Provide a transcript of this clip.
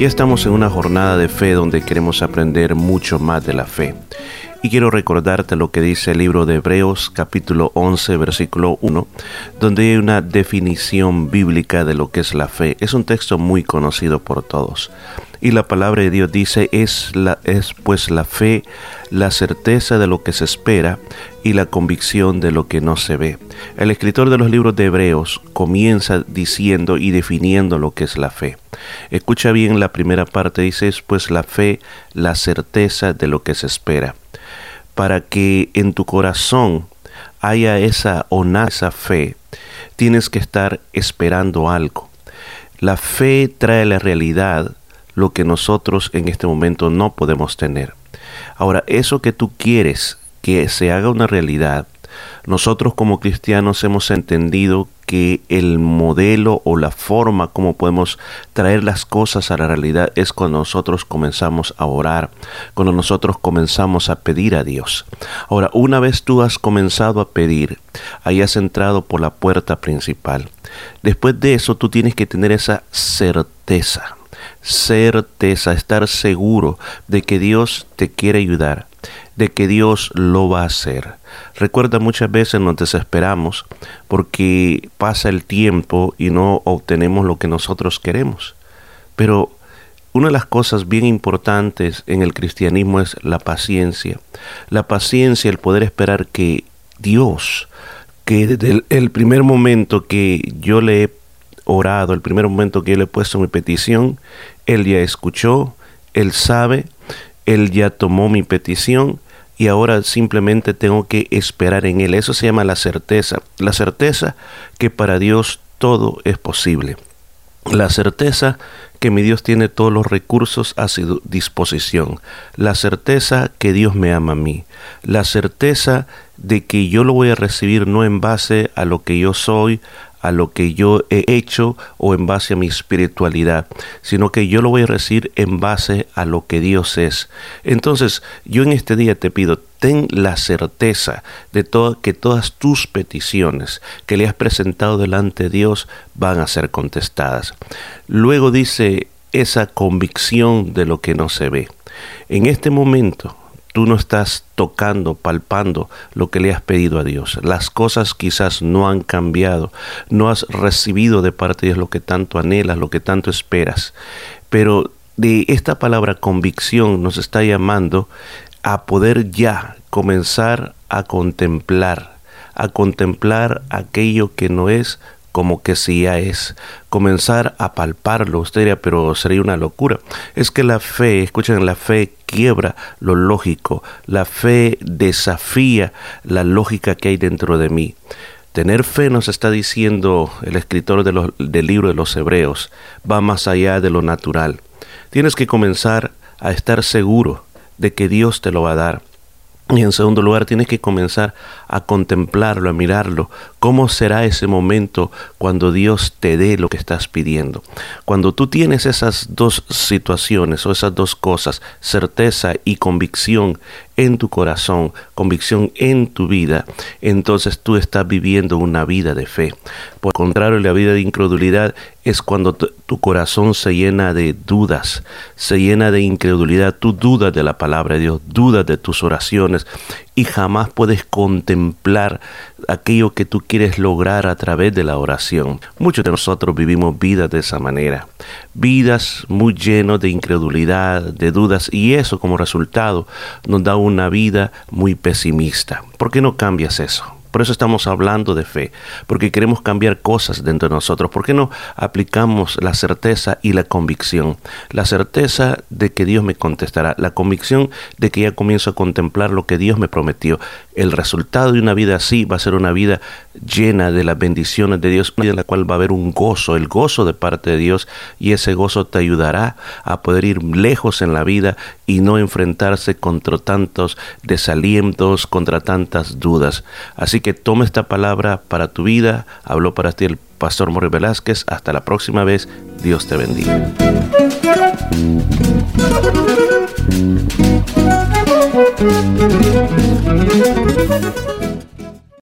Ya estamos en una jornada de fe donde queremos aprender mucho más de la fe. Y quiero recordarte lo que dice el libro de Hebreos capítulo 11 versículo 1, donde hay una definición bíblica de lo que es la fe. Es un texto muy conocido por todos. Y la palabra de Dios dice, es, la, es pues la fe, la certeza de lo que se espera y la convicción de lo que no se ve. El escritor de los libros de Hebreos comienza diciendo y definiendo lo que es la fe. Escucha bien la primera parte, dice, es pues la fe, la certeza de lo que se espera para que en tu corazón haya esa esa fe, tienes que estar esperando algo. La fe trae a la realidad lo que nosotros en este momento no podemos tener. Ahora, eso que tú quieres que se haga una realidad, nosotros como cristianos hemos entendido que el modelo o la forma como podemos traer las cosas a la realidad es cuando nosotros comenzamos a orar, cuando nosotros comenzamos a pedir a Dios. Ahora, una vez tú has comenzado a pedir, hayas entrado por la puerta principal. Después de eso tú tienes que tener esa certeza certeza, estar seguro de que Dios te quiere ayudar, de que Dios lo va a hacer. Recuerda muchas veces nos desesperamos porque pasa el tiempo y no obtenemos lo que nosotros queremos. Pero una de las cosas bien importantes en el cristianismo es la paciencia. La paciencia, el poder esperar que Dios, que desde el primer momento que yo le he orado, el primer momento que yo le he puesto mi petición, Él ya escuchó, Él sabe, Él ya tomó mi petición y ahora simplemente tengo que esperar en Él. Eso se llama la certeza. La certeza que para Dios todo es posible. La certeza que mi Dios tiene todos los recursos a su disposición. La certeza que Dios me ama a mí. La certeza de que yo lo voy a recibir no en base a lo que yo soy, a lo que yo he hecho o en base a mi espiritualidad, sino que yo lo voy a recibir en base a lo que Dios es. Entonces, yo en este día te pido, ten la certeza de todo, que todas tus peticiones que le has presentado delante de Dios van a ser contestadas. Luego dice esa convicción de lo que no se ve. En este momento, tú no estás tocando, palpando lo que le has pedido a Dios. Las cosas quizás no han cambiado, no has recibido de parte de Dios lo que tanto anhelas, lo que tanto esperas. Pero de esta palabra convicción nos está llamando a poder ya comenzar a contemplar, a contemplar aquello que no es como que si ya es comenzar a palparlo. Usted diría, pero sería una locura. Es que la fe, escuchen, la fe quiebra lo lógico. La fe desafía la lógica que hay dentro de mí. Tener fe, nos está diciendo el escritor del libro de los Hebreos, va más allá de lo natural. Tienes que comenzar a estar seguro de que Dios te lo va a dar. Y en segundo lugar, tienes que comenzar a contemplarlo, a mirarlo. ¿Cómo será ese momento cuando Dios te dé lo que estás pidiendo? Cuando tú tienes esas dos situaciones o esas dos cosas, certeza y convicción en tu corazón, convicción en tu vida, entonces tú estás viviendo una vida de fe. Por contrario, la vida de incredulidad es cuando tu corazón se llena de dudas, se llena de incredulidad, tú dudas de la palabra de Dios, dudas de tus oraciones y jamás puedes contemplar aquello que tú quieres lograr a través de la oración. Muchos de nosotros vivimos vidas de esa manera, vidas muy llenas de incredulidad, de dudas, y eso como resultado nos da una vida muy pesimista. ¿Por qué no cambias eso? Por eso estamos hablando de fe, porque queremos cambiar cosas dentro de nosotros. ¿Por qué no aplicamos la certeza y la convicción? La certeza de que Dios me contestará, la convicción de que ya comienzo a contemplar lo que Dios me prometió. El resultado de una vida así va a ser una vida llena de las bendiciones de Dios, en la cual va a haber un gozo, el gozo de parte de Dios, y ese gozo te ayudará a poder ir lejos en la vida y no enfrentarse contra tantos desalientos, contra tantas dudas. Así que toma esta palabra para tu vida. Habló para ti el pastor Morri Velázquez. Hasta la próxima vez. Dios te bendiga.